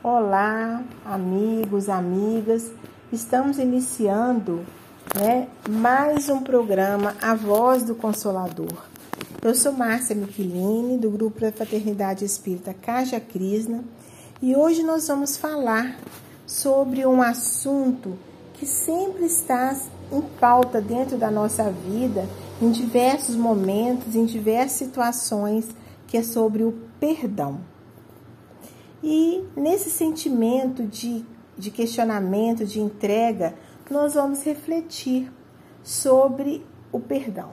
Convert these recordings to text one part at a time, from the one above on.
Olá, amigos, amigas. Estamos iniciando né, mais um programa A Voz do Consolador. Eu sou Márcia Michelini, do grupo da Fraternidade Espírita Caja Crisna, e hoje nós vamos falar sobre um assunto que sempre está em pauta dentro da nossa vida, em diversos momentos, em diversas situações, que é sobre o perdão. E nesse sentimento de, de questionamento, de entrega, nós vamos refletir sobre o perdão.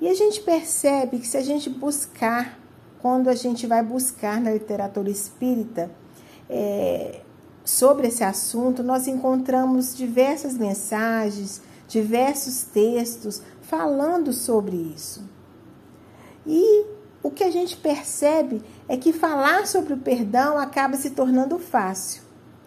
E a gente percebe que se a gente buscar, quando a gente vai buscar na literatura espírita é, sobre esse assunto, nós encontramos diversas mensagens, diversos textos falando sobre isso. E o que a gente percebe é que falar sobre o perdão acaba se tornando fácil,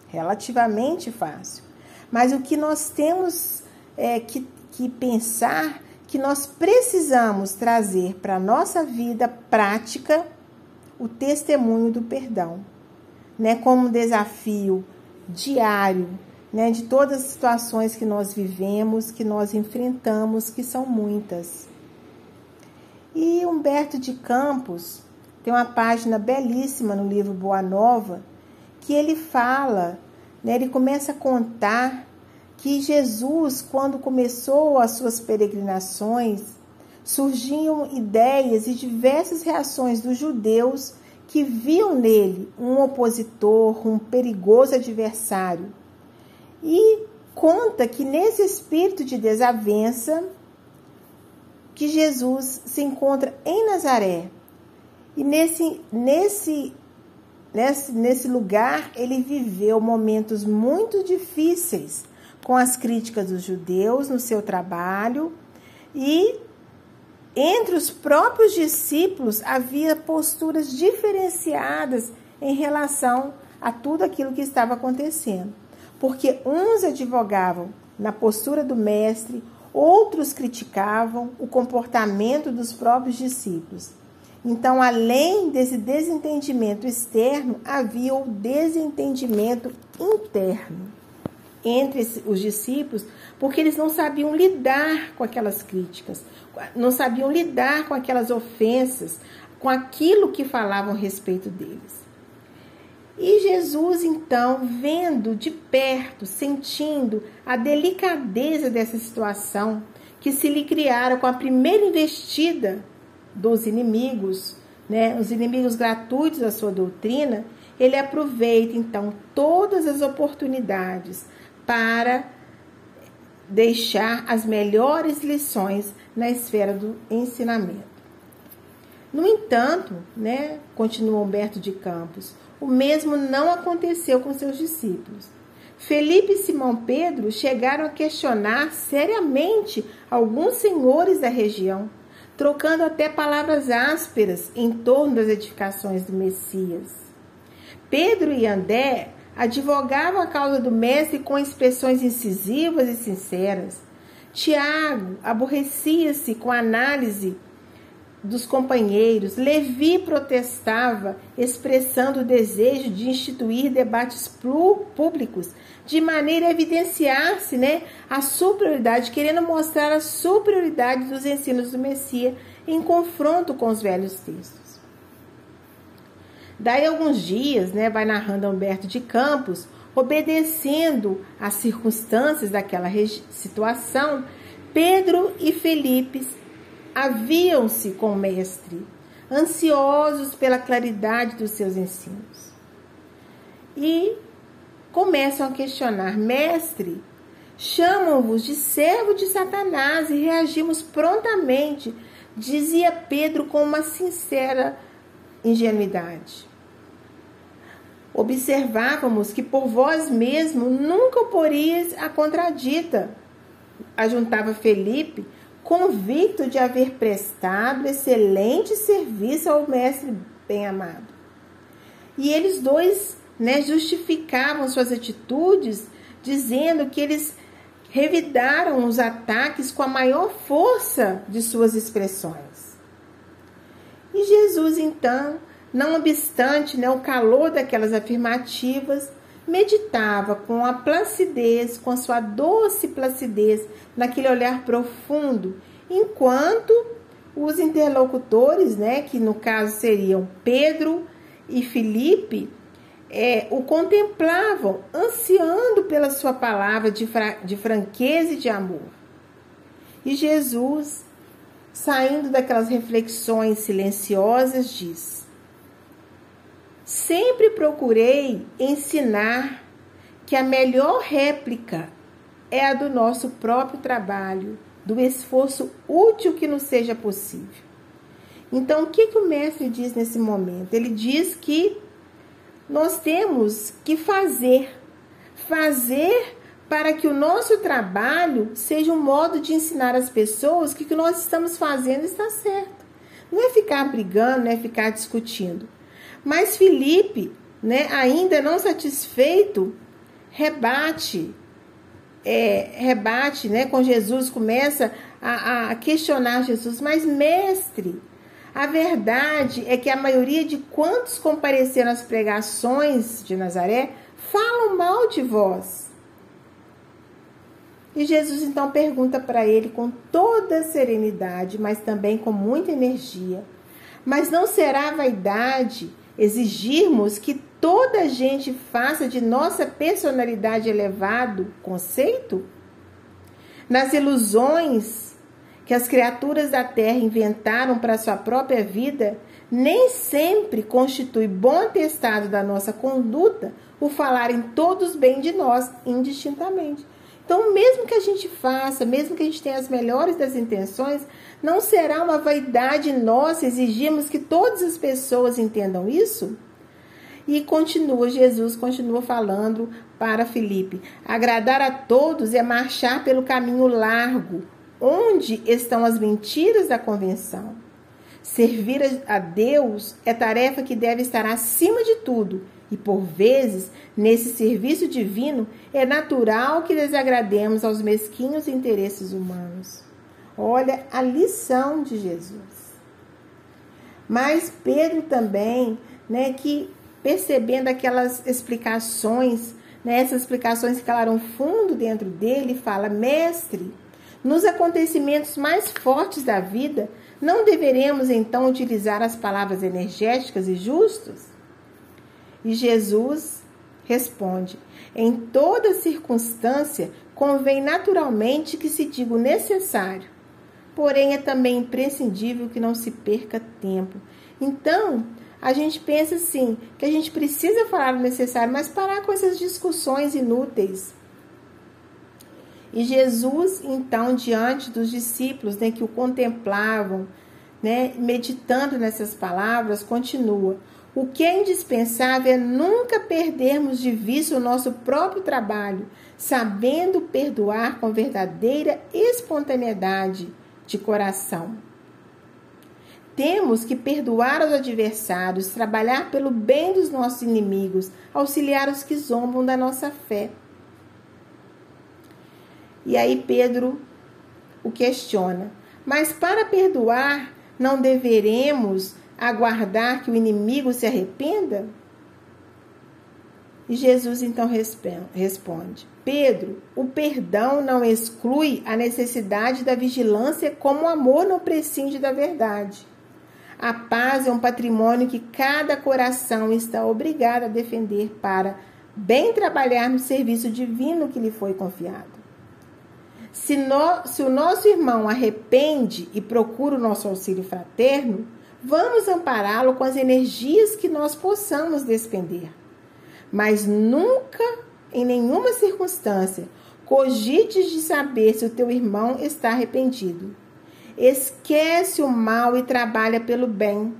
relativamente fácil. Mas o que nós temos é, que, que pensar que nós precisamos trazer para a nossa vida prática o testemunho do perdão, né, como um desafio diário, né, de todas as situações que nós vivemos, que nós enfrentamos, que são muitas. E Humberto de Campos tem uma página belíssima no livro Boa Nova que ele fala, né, ele começa a contar que Jesus, quando começou as suas peregrinações, surgiam ideias e diversas reações dos judeus que viam nele um opositor, um perigoso adversário. E conta que nesse espírito de desavença, que Jesus se encontra em Nazaré. E nesse, nesse, nesse, nesse lugar ele viveu momentos muito difíceis com as críticas dos judeus no seu trabalho e entre os próprios discípulos havia posturas diferenciadas em relação a tudo aquilo que estava acontecendo. Porque uns advogavam na postura do mestre, Outros criticavam o comportamento dos próprios discípulos. Então, além desse desentendimento externo, havia o desentendimento interno entre os discípulos, porque eles não sabiam lidar com aquelas críticas, não sabiam lidar com aquelas ofensas, com aquilo que falavam a respeito deles. E Jesus, então, vendo de perto, sentindo a delicadeza dessa situação que se lhe criaram com a primeira investida dos inimigos, né, os inimigos gratuitos da sua doutrina, ele aproveita então todas as oportunidades para deixar as melhores lições na esfera do ensinamento. No entanto, né, continua Humberto de Campos, o mesmo não aconteceu com seus discípulos. Felipe e Simão Pedro chegaram a questionar seriamente alguns senhores da região, trocando até palavras ásperas em torno das edificações do Messias. Pedro e André advogavam a causa do mestre com expressões incisivas e sinceras. Tiago aborrecia-se com a análise dos companheiros, Levi protestava, expressando o desejo de instituir debates públicos, de maneira a evidenciar-se né, a superioridade, querendo mostrar a superioridade dos ensinos do Messias em confronto com os velhos textos. Daí alguns dias, né, vai narrando Humberto de Campos, obedecendo às circunstâncias daquela situação, Pedro e Felipe haviam-se com o Mestre, ansiosos pela claridade dos seus ensinos. E começam a questionar: Mestre, chamam-vos de servo de Satanás e reagimos prontamente, dizia Pedro com uma sincera ingenuidade. Observávamos que por vós mesmo nunca oporias a contradita. Ajuntava Felipe convicto de haver prestado excelente serviço ao mestre bem-amado. E eles dois né, justificavam suas atitudes, dizendo que eles revidaram os ataques com a maior força de suas expressões. E Jesus, então, não obstante né, o calor daquelas afirmativas, meditava com a placidez, com a sua doce placidez, naquele olhar profundo, enquanto os interlocutores, né, que no caso seriam Pedro e Filipe, é, o contemplavam, ansiando pela sua palavra de, fra de franqueza e de amor. E Jesus, saindo daquelas reflexões silenciosas, diz: Sempre procurei ensinar que a melhor réplica é a do nosso próprio trabalho, do esforço útil que nos seja possível. Então, o que, que o mestre diz nesse momento? Ele diz que nós temos que fazer. Fazer para que o nosso trabalho seja um modo de ensinar as pessoas que o que nós estamos fazendo está certo. Não é ficar brigando, não é ficar discutindo. Mas Felipe, né, ainda não satisfeito, rebate, é, rebate né, com Jesus, começa a, a questionar Jesus, mas mestre, a verdade é que a maioria de quantos compareceram às pregações de Nazaré falam mal de vós. E Jesus então pergunta para ele com toda serenidade, mas também com muita energia: Mas não será vaidade exigirmos que toda a gente faça de nossa personalidade elevado conceito? Nas ilusões que as criaturas da terra inventaram para sua própria vida, nem sempre constitui bom atestado da nossa conduta o falarem todos bem de nós indistintamente. Então, mesmo que a gente faça, mesmo que a gente tenha as melhores das intenções, não será uma vaidade nossa exigirmos que todas as pessoas entendam isso? E continua, Jesus continua falando para Felipe: agradar a todos é marchar pelo caminho largo, Onde estão as mentiras da convenção? Servir a Deus é tarefa que deve estar acima de tudo, e por vezes, nesse serviço divino, é natural que desagrademos aos mesquinhos interesses humanos. Olha a lição de Jesus. Mas Pedro também, né, que percebendo aquelas explicações, né, essas explicações calaram fundo dentro dele, fala: Mestre, nos acontecimentos mais fortes da vida, não deveremos então utilizar as palavras energéticas e justas? E Jesus responde: em toda circunstância, convém naturalmente que se diga o necessário, porém é também imprescindível que não se perca tempo. Então, a gente pensa assim, que a gente precisa falar o necessário, mas parar com essas discussões inúteis. E Jesus, então, diante dos discípulos né, que o contemplavam, né, meditando nessas palavras, continua: O que é indispensável é nunca perdermos de vista o nosso próprio trabalho, sabendo perdoar com verdadeira espontaneidade de coração. Temos que perdoar os adversários, trabalhar pelo bem dos nossos inimigos, auxiliar os que zombam da nossa fé. E aí Pedro o questiona: Mas para perdoar, não deveremos aguardar que o inimigo se arrependa? E Jesus então responde: Pedro, o perdão não exclui a necessidade da vigilância, como o amor não prescinde da verdade. A paz é um patrimônio que cada coração está obrigado a defender para bem trabalhar no serviço divino que lhe foi confiado. Se, no, se o nosso irmão arrepende e procura o nosso auxílio fraterno, vamos ampará-lo com as energias que nós possamos despender. Mas nunca, em nenhuma circunstância, cogites de saber se o teu irmão está arrependido. Esquece o mal e trabalha pelo bem.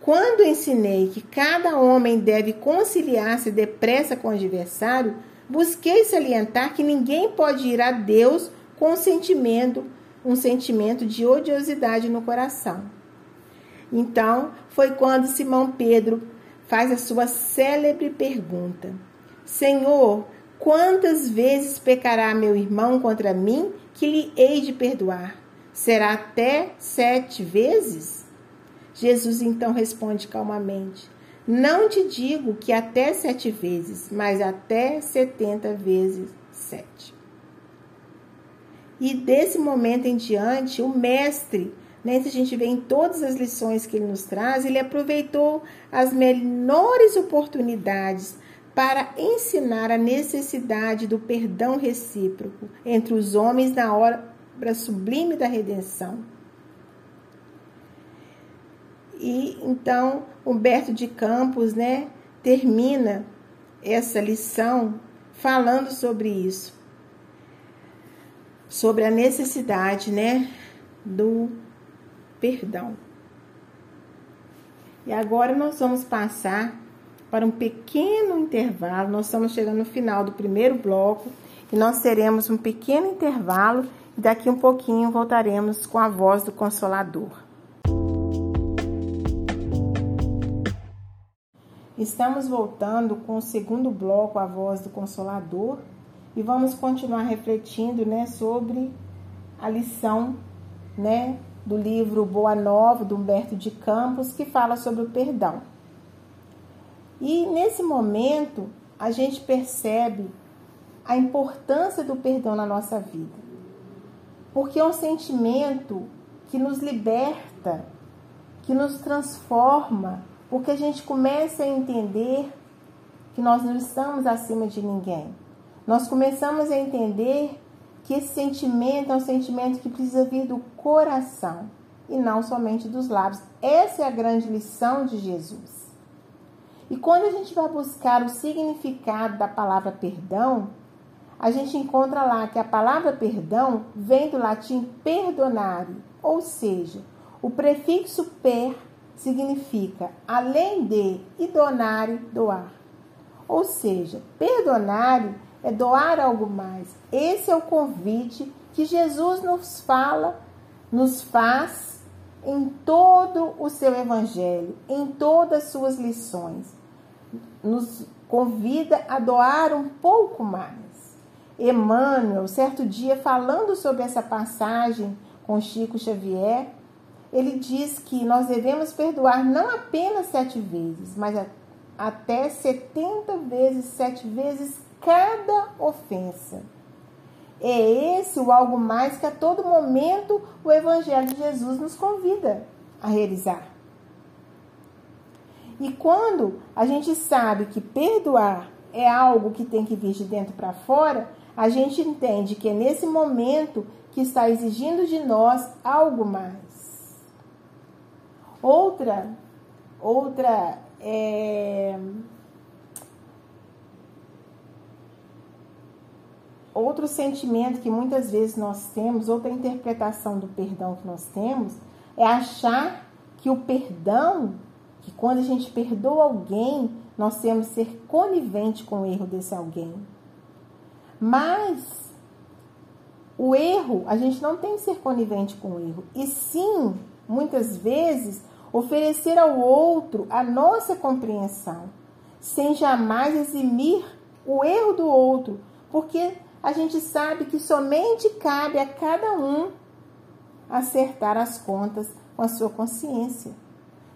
Quando ensinei que cada homem deve conciliar-se depressa com o adversário, busquei salientar que ninguém pode ir a Deus com um sentimento, um sentimento de odiosidade no coração. Então, foi quando Simão Pedro faz a sua célebre pergunta: Senhor, quantas vezes pecará meu irmão contra mim que lhe hei de perdoar? Será até sete vezes? Jesus então responde calmamente: Não te digo que até sete vezes, mas até setenta vezes sete. E desse momento em diante, o mestre, né, se a gente vê em todas as lições que ele nos traz, ele aproveitou as menores oportunidades para ensinar a necessidade do perdão recíproco entre os homens na obra sublime da redenção. E então Humberto de Campos, né, termina essa lição falando sobre isso, sobre a necessidade, né, do perdão. E agora nós vamos passar para um pequeno intervalo. Nós estamos chegando no final do primeiro bloco e nós teremos um pequeno intervalo e daqui um pouquinho voltaremos com a voz do Consolador. Estamos voltando com o segundo bloco, a voz do Consolador, e vamos continuar refletindo, né, sobre a lição, né, do livro Boa Nova, do Humberto de Campos, que fala sobre o perdão. E nesse momento, a gente percebe a importância do perdão na nossa vida. Porque é um sentimento que nos liberta, que nos transforma, porque a gente começa a entender que nós não estamos acima de ninguém. Nós começamos a entender que esse sentimento é um sentimento que precisa vir do coração e não somente dos lábios. Essa é a grande lição de Jesus. E quando a gente vai buscar o significado da palavra perdão, a gente encontra lá que a palavra perdão vem do latim perdonare, ou seja, o prefixo per significa além de e donare, doar. Ou seja, perdonar é doar algo mais. Esse é o convite que Jesus nos fala, nos faz em todo o seu evangelho, em todas as suas lições. Nos convida a doar um pouco mais. Emmanuel, certo dia, falando sobre essa passagem com Chico Xavier, ele diz que nós devemos perdoar não apenas sete vezes, mas até setenta vezes, sete vezes cada ofensa. É esse o algo mais que a todo momento o Evangelho de Jesus nos convida a realizar. E quando a gente sabe que perdoar é algo que tem que vir de dentro para fora, a gente entende que é nesse momento que está exigindo de nós algo mais. Outra, outra é, outro sentimento que muitas vezes nós temos, outra interpretação do perdão que nós temos, é achar que o perdão, que quando a gente perdoa alguém, nós temos que ser conivente com o erro desse alguém. Mas o erro, a gente não tem que ser conivente com o erro, e sim muitas vezes, oferecer ao outro a nossa compreensão, sem jamais eximir o erro do outro, porque a gente sabe que somente cabe a cada um acertar as contas com a sua consciência.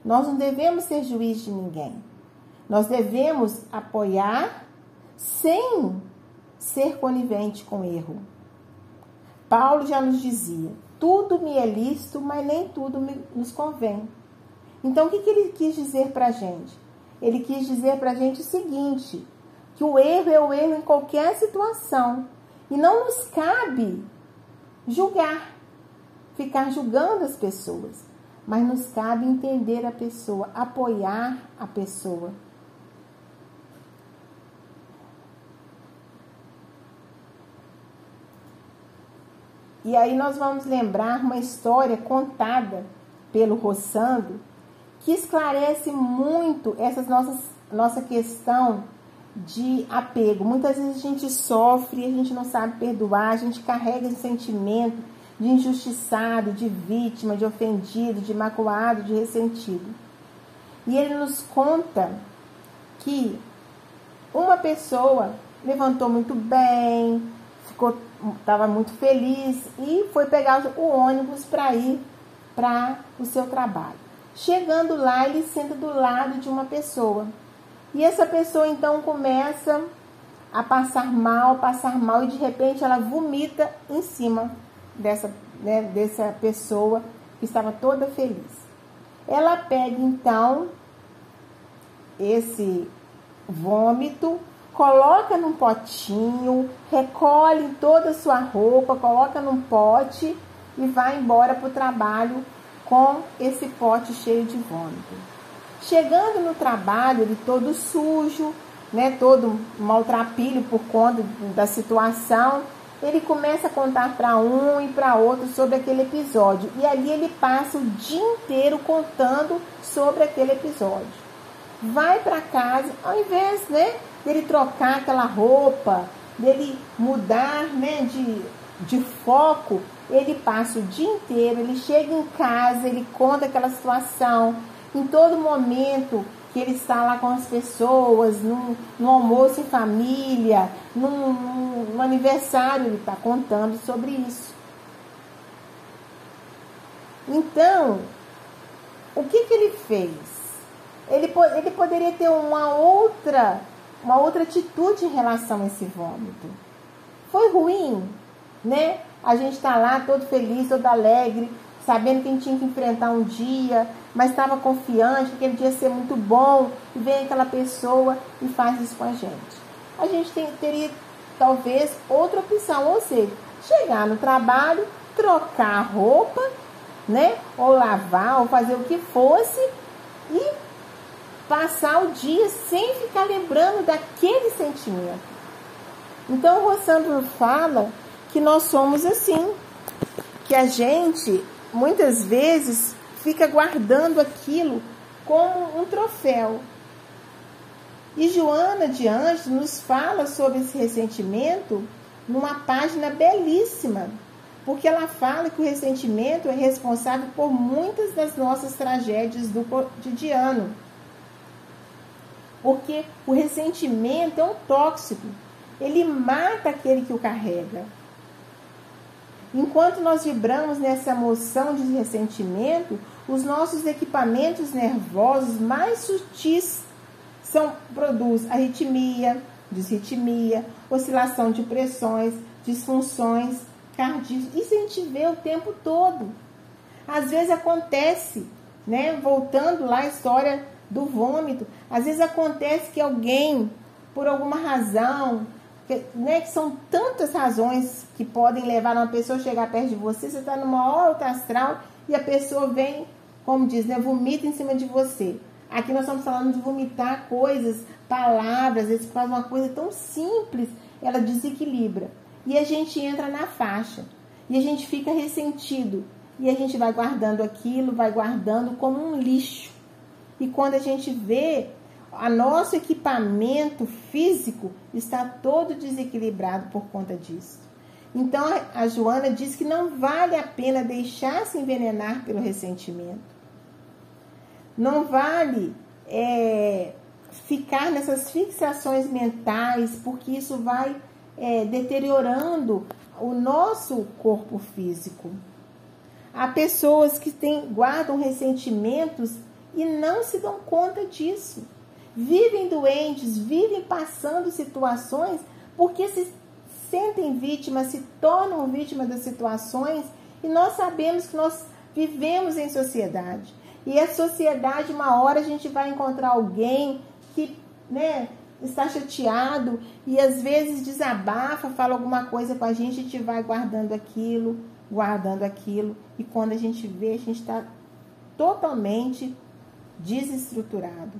Nós não devemos ser juiz de ninguém. Nós devemos apoiar sem ser conivente com erro. Paulo já nos dizia: tudo me é lícito, mas nem tudo me, nos convém. Então, o que, que ele quis dizer para a gente? Ele quis dizer para a gente o seguinte: que o erro é o erro em qualquer situação. E não nos cabe julgar, ficar julgando as pessoas. Mas nos cabe entender a pessoa, apoiar a pessoa. E aí nós vamos lembrar uma história contada pelo Roçando que esclarece muito essa nossa questão de apego. Muitas vezes a gente sofre, a gente não sabe perdoar, a gente carrega esse sentimento de injustiçado, de vítima, de ofendido, de magoado, de ressentido. E ele nos conta que uma pessoa levantou muito bem, ficou estava muito feliz e foi pegar o ônibus para ir para o seu trabalho. Chegando lá, ele senta do lado de uma pessoa. E essa pessoa então começa a passar mal, passar mal, e de repente ela vomita em cima dessa, né, dessa pessoa que estava toda feliz. Ela pega então esse vômito, coloca num potinho, recolhe toda a sua roupa, coloca num pote e vai embora para o trabalho com esse pote cheio de vômito. Chegando no trabalho, ele todo sujo, né, todo maltrapilho por conta da situação, ele começa a contar para um e para outro sobre aquele episódio. E ali ele passa o dia inteiro contando sobre aquele episódio. Vai para casa, ao invés né, dele trocar aquela roupa, dele mudar né, de, de foco, ele passa o dia inteiro, ele chega em casa, ele conta aquela situação. Em todo momento que ele está lá com as pessoas, num almoço em família, num aniversário, ele está contando sobre isso. Então, o que, que ele fez? Ele, ele poderia ter uma outra, uma outra atitude em relação a esse vômito. Foi ruim, né? A gente está lá todo feliz, todo alegre, sabendo que a gente tinha que enfrentar um dia, mas estava confiante que aquele dia ia ser muito bom, e vem aquela pessoa e faz isso com a gente. A gente tem, teria talvez outra opção, ou seja, chegar no trabalho, trocar a roupa, né? Ou lavar, ou fazer o que fosse e passar o dia sem ficar lembrando daquele sentimento. Então o Rossandro fala que nós somos assim, que a gente muitas vezes fica guardando aquilo como um troféu. E Joana de Anjos nos fala sobre esse ressentimento numa página belíssima, porque ela fala que o ressentimento é responsável por muitas das nossas tragédias do cotidiano. Porque o ressentimento é um tóxico, ele mata aquele que o carrega. Enquanto nós vibramos nessa emoção de ressentimento, os nossos equipamentos nervosos mais sutis são, produz arritmia, disritmia, oscilação de pressões, disfunções cardíacas. Isso a gente vê o tempo todo. Às vezes acontece, né? Voltando lá à história do vômito, às vezes acontece que alguém, por alguma razão, que, né, são tantas razões que podem levar uma pessoa a chegar perto de você. Você está numa alta astral e a pessoa vem, como diz, né, vomita em cima de você. Aqui nós estamos falando de vomitar coisas, palavras, vezes faz uma coisa tão simples, ela desequilibra. E a gente entra na faixa. E a gente fica ressentido. E a gente vai guardando aquilo, vai guardando como um lixo. E quando a gente vê, a nosso equipamento físico está todo desequilibrado por conta disso. Então a Joana diz que não vale a pena deixar se envenenar pelo ressentimento. Não vale é, ficar nessas fixações mentais, porque isso vai é, deteriorando o nosso corpo físico. Há pessoas que têm, guardam ressentimentos e não se dão conta disso vivem doentes, vivem passando situações porque se sentem vítimas, se tornam vítimas das situações e nós sabemos que nós vivemos em sociedade. E a sociedade, uma hora a gente vai encontrar alguém que né, está chateado e às vezes desabafa, fala alguma coisa com a gente, a gente vai guardando aquilo, guardando aquilo, e quando a gente vê, a gente está totalmente desestruturado.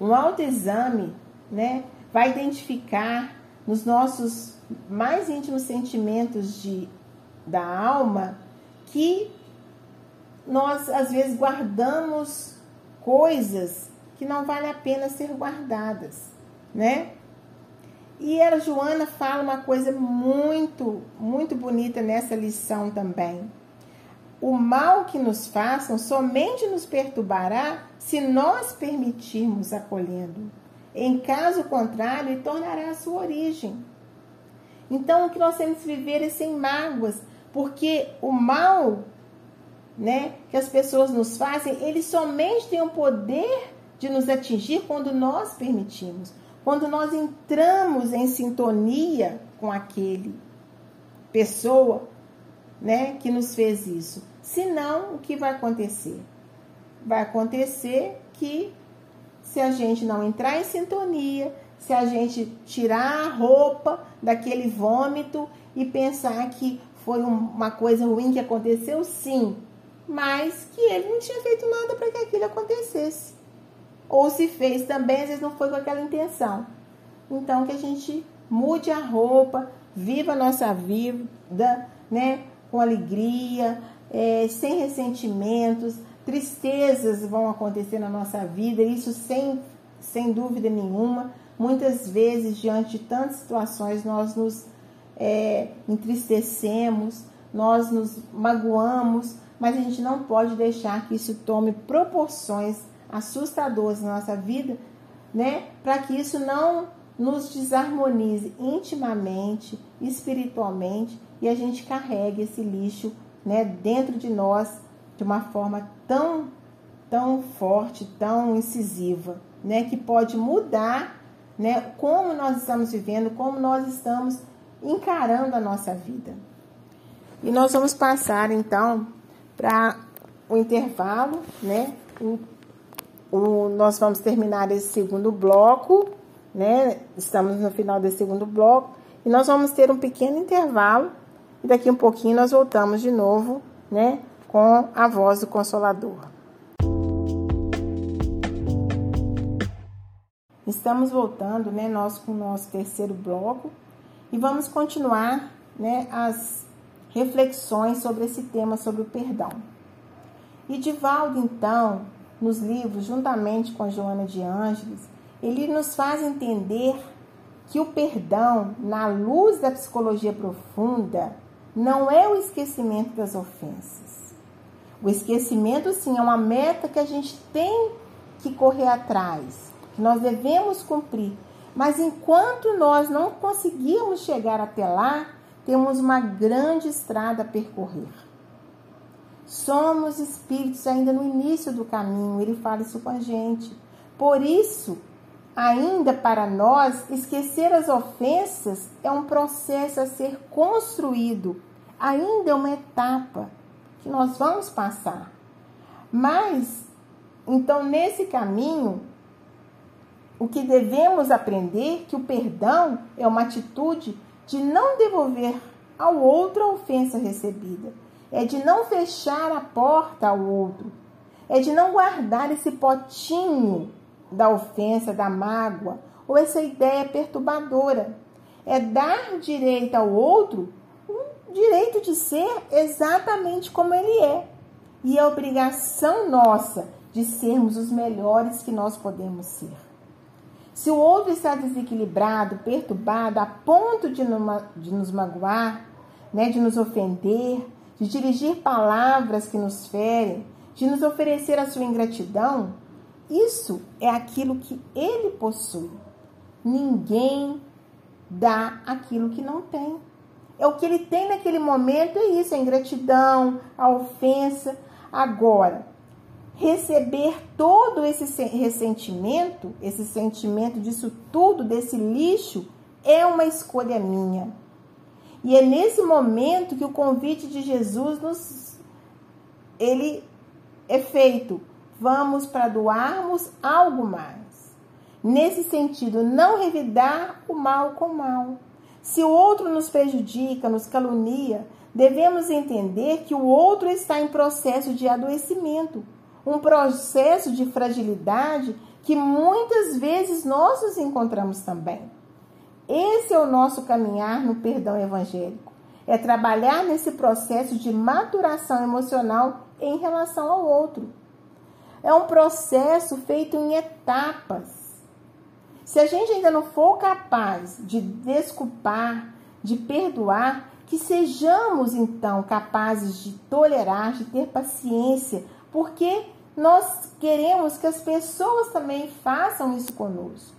Um autoexame né, vai identificar nos nossos mais íntimos sentimentos de, da alma que nós às vezes guardamos coisas que não vale a pena ser guardadas, né? E a Joana fala uma coisa muito, muito bonita nessa lição também. O mal que nos façam somente nos perturbará se nós permitirmos acolhendo. Em caso contrário, ele tornará a sua origem. Então, o que nós temos que viver é sem mágoas, porque o mal né, que as pessoas nos fazem, ele somente tem o poder de nos atingir quando nós permitimos, quando nós entramos em sintonia com aquele pessoa, né, que nos fez isso. Senão, o que vai acontecer? Vai acontecer que se a gente não entrar em sintonia, se a gente tirar a roupa daquele vômito e pensar que foi uma coisa ruim que aconteceu, sim, mas que ele não tinha feito nada para que aquilo acontecesse. Ou se fez também, às vezes não foi com aquela intenção. Então que a gente mude a roupa, viva a nossa vida, né, com alegria, é, sem ressentimentos, tristezas vão acontecer na nossa vida, isso sem, sem dúvida nenhuma. Muitas vezes, diante de tantas situações, nós nos é, entristecemos, nós nos magoamos, mas a gente não pode deixar que isso tome proporções assustadoras na nossa vida, né? Para que isso não nos desarmonize intimamente, espiritualmente e a gente carregue esse lixo, né, dentro de nós de uma forma tão tão forte, tão incisiva, né, que pode mudar, né, como nós estamos vivendo, como nós estamos encarando a nossa vida. E nós vamos passar então para o intervalo, né? O, nós vamos terminar esse segundo bloco, né? Estamos no final desse segundo bloco e nós vamos ter um pequeno intervalo e daqui um pouquinho nós voltamos de novo, né? com a voz do Consolador. Estamos voltando, né, nós com o nosso terceiro bloco e vamos continuar, né, as reflexões sobre esse tema sobre o perdão. E Divaldo, então, nos livros, juntamente com Joana de Ângeles, ele nos faz entender que o perdão, na luz da psicologia profunda, não é o esquecimento das ofensas o esquecimento, sim, é uma meta que a gente tem que correr atrás, que nós devemos cumprir. Mas enquanto nós não conseguirmos chegar até lá, temos uma grande estrada a percorrer. Somos espíritos ainda no início do caminho, ele fala isso com a gente. Por isso, ainda para nós, esquecer as ofensas é um processo a ser construído, ainda é uma etapa que nós vamos passar. Mas, então, nesse caminho, o que devemos aprender é que o perdão é uma atitude de não devolver ao outro a ofensa recebida, é de não fechar a porta ao outro, é de não guardar esse potinho da ofensa, da mágoa ou essa ideia perturbadora. É dar direito ao outro direito de ser exatamente como ele é. E é obrigação nossa de sermos os melhores que nós podemos ser. Se o outro está desequilibrado, perturbado, a ponto de, de nos magoar, né, de nos ofender, de dirigir palavras que nos ferem, de nos oferecer a sua ingratidão, isso é aquilo que ele possui. Ninguém dá aquilo que não tem. É o que ele tem naquele momento, é isso, a ingratidão, a ofensa. Agora, receber todo esse ressentimento, esse sentimento disso tudo, desse lixo, é uma escolha minha. E é nesse momento que o convite de Jesus nos ele é feito. Vamos para doarmos algo mais. Nesse sentido, não revidar o mal com o mal. Se o outro nos prejudica, nos calunia, devemos entender que o outro está em processo de adoecimento, um processo de fragilidade que muitas vezes nós nos encontramos também. Esse é o nosso caminhar no perdão evangélico. É trabalhar nesse processo de maturação emocional em relação ao outro. É um processo feito em etapas se a gente ainda não for capaz de desculpar, de perdoar, que sejamos então capazes de tolerar, de ter paciência, porque nós queremos que as pessoas também façam isso conosco.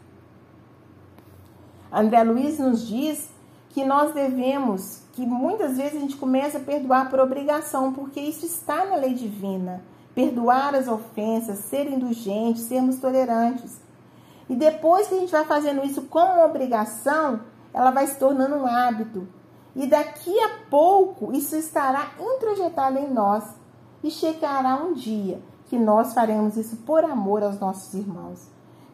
André Luiz nos diz que nós devemos, que muitas vezes a gente começa a perdoar por obrigação, porque isso está na lei divina. Perdoar as ofensas, ser indulgente, sermos tolerantes. E depois que a gente vai fazendo isso como obrigação, ela vai se tornando um hábito. E daqui a pouco isso estará introjetado em nós. E chegará um dia que nós faremos isso por amor aos nossos irmãos.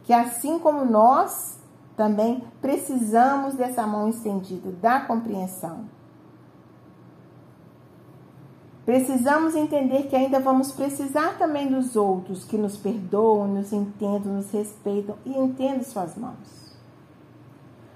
Que assim como nós também precisamos dessa mão estendida, da compreensão. Precisamos entender que ainda vamos precisar também dos outros que nos perdoam, nos entendam, nos respeitam e entendem suas mãos.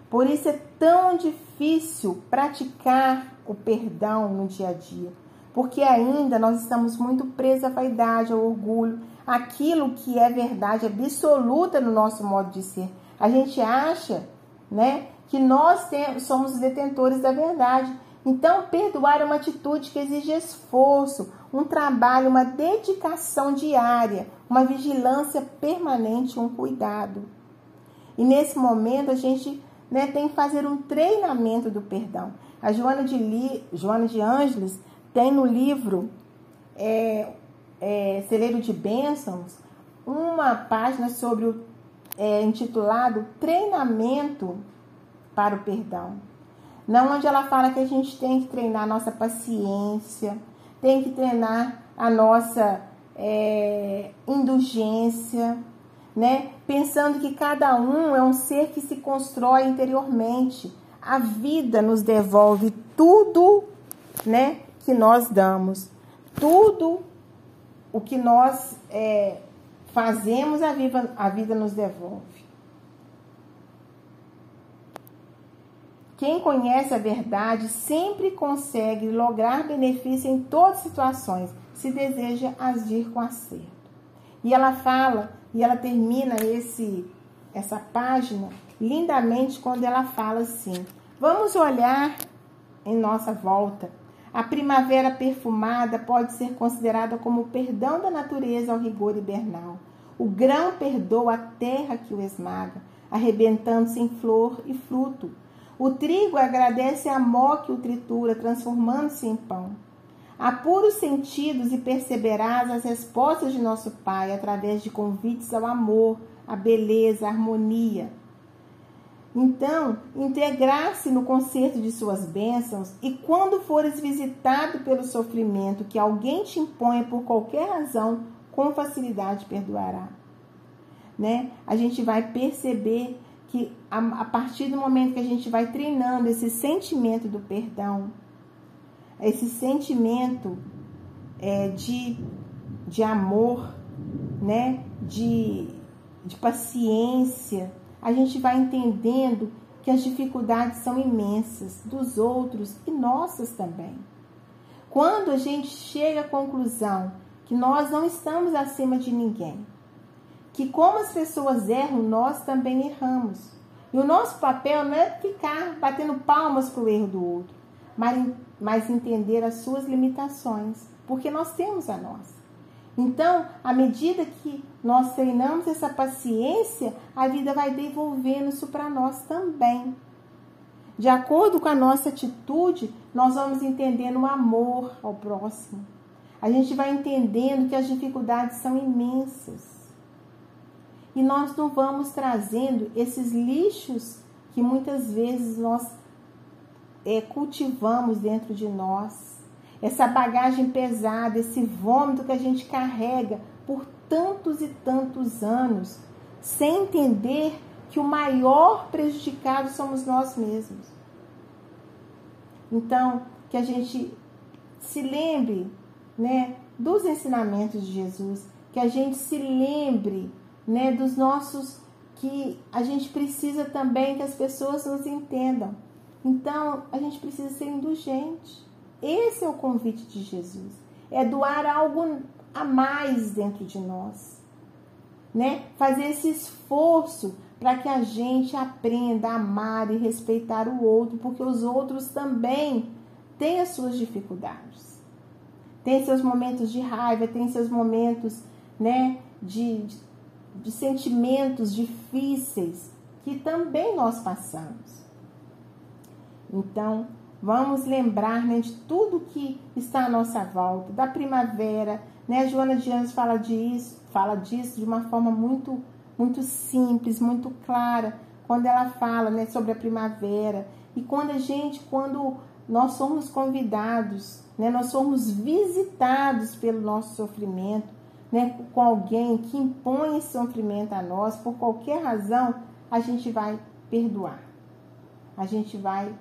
Por isso é tão difícil praticar o perdão no dia a dia, porque ainda nós estamos muito presos à vaidade, ao orgulho, aquilo que é verdade absoluta no nosso modo de ser. A gente acha, né, que nós somos os detentores da verdade. Então, perdoar é uma atitude que exige esforço, um trabalho, uma dedicação diária, uma vigilância permanente, um cuidado. E nesse momento a gente né, tem que fazer um treinamento do perdão. A Joana de, Li, Joana de Ângeles tem no livro é, é, Celeiro de Bênçãos uma página sobre o é, intitulado Treinamento para o Perdão. Não onde ela fala que a gente tem que treinar a nossa paciência, tem que treinar a nossa é, indulgência, né? Pensando que cada um é um ser que se constrói interiormente. A vida nos devolve tudo, né? Que nós damos, tudo o que nós é, fazemos, a vida, a vida nos devolve. Quem conhece a verdade sempre consegue lograr benefício em todas as situações, se deseja agir com acerto. E ela fala e ela termina esse essa página lindamente quando ela fala assim: Vamos olhar em nossa volta. A primavera perfumada pode ser considerada como o perdão da natureza ao rigor hibernal. O grão perdoa a terra que o esmaga, arrebentando-se em flor e fruto. O trigo agradece a mó que o tritura, transformando-se em pão. Apura os sentidos e perceberás as respostas de nosso Pai através de convites ao amor, à beleza, à harmonia. Então, integrar-se no concerto de suas bênçãos e quando fores visitado pelo sofrimento que alguém te impõe por qualquer razão, com facilidade perdoará. Né? A gente vai perceber que a, a partir do momento que a gente vai treinando esse sentimento do perdão, esse sentimento é, de, de amor, né? de, de paciência, a gente vai entendendo que as dificuldades são imensas dos outros e nossas também. Quando a gente chega à conclusão que nós não estamos acima de ninguém, que como as pessoas erram, nós também erramos. E o nosso papel não é ficar batendo palmas para o erro do outro, mas, mas entender as suas limitações, porque nós temos a nossa. Então, à medida que nós treinamos essa paciência, a vida vai devolvendo isso para nós também. De acordo com a nossa atitude, nós vamos entendendo o amor ao próximo. A gente vai entendendo que as dificuldades são imensas. E nós não vamos trazendo esses lixos que muitas vezes nós é, cultivamos dentro de nós, essa bagagem pesada, esse vômito que a gente carrega por tantos e tantos anos, sem entender que o maior prejudicado somos nós mesmos. Então, que a gente se lembre, né, dos ensinamentos de Jesus, que a gente se lembre, né, dos nossos que a gente precisa também que as pessoas nos entendam então, a gente precisa ser indulgente. Esse é o convite de Jesus. É doar algo a mais dentro de nós. Né? Fazer esse esforço para que a gente aprenda a amar e respeitar o outro, porque os outros também têm as suas dificuldades. Tem seus momentos de raiva, tem seus momentos, né, de, de, de sentimentos difíceis que também nós passamos. Então, vamos lembrar né, de tudo que está à nossa volta, da primavera, né? Joana de Anjos fala disso, fala disso de uma forma muito, muito simples, muito clara, quando ela fala, né, sobre a primavera. E quando a gente, quando nós somos convidados, né, nós somos visitados pelo nosso sofrimento, né, com alguém que impõe esse sofrimento a nós, por qualquer razão, a gente vai perdoar. A gente vai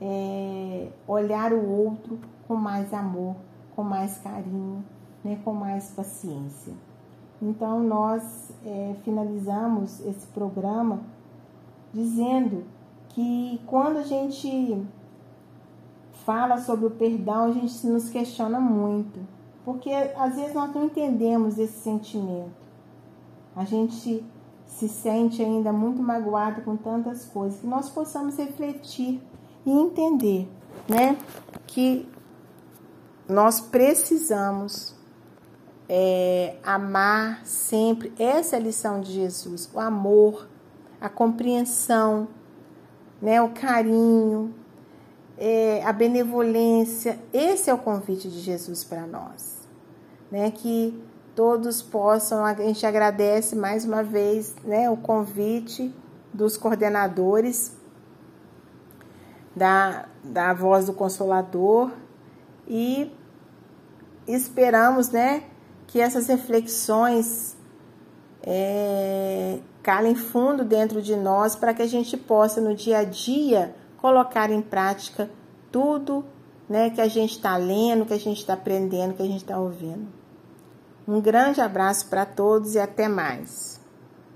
é, olhar o outro com mais amor, com mais carinho, né, com mais paciência. Então, nós é, finalizamos esse programa dizendo que quando a gente fala sobre o perdão, a gente nos questiona muito, porque às vezes nós não entendemos esse sentimento. A gente se sente ainda muito magoado com tantas coisas, que nós possamos refletir e entender, né, que nós precisamos é, amar sempre. Essa é a lição de Jesus: o amor, a compreensão, né, o carinho, é, a benevolência. Esse é o convite de Jesus para nós, né? Que todos possam. A gente agradece mais uma vez, né, o convite dos coordenadores da, da Voz do Consolador e esperamos, né, que essas reflexões é, calem fundo dentro de nós para que a gente possa no dia a dia colocar em prática tudo né, que a gente está lendo, que a gente está aprendendo, que a gente está ouvindo. Um grande abraço para todos e até mais.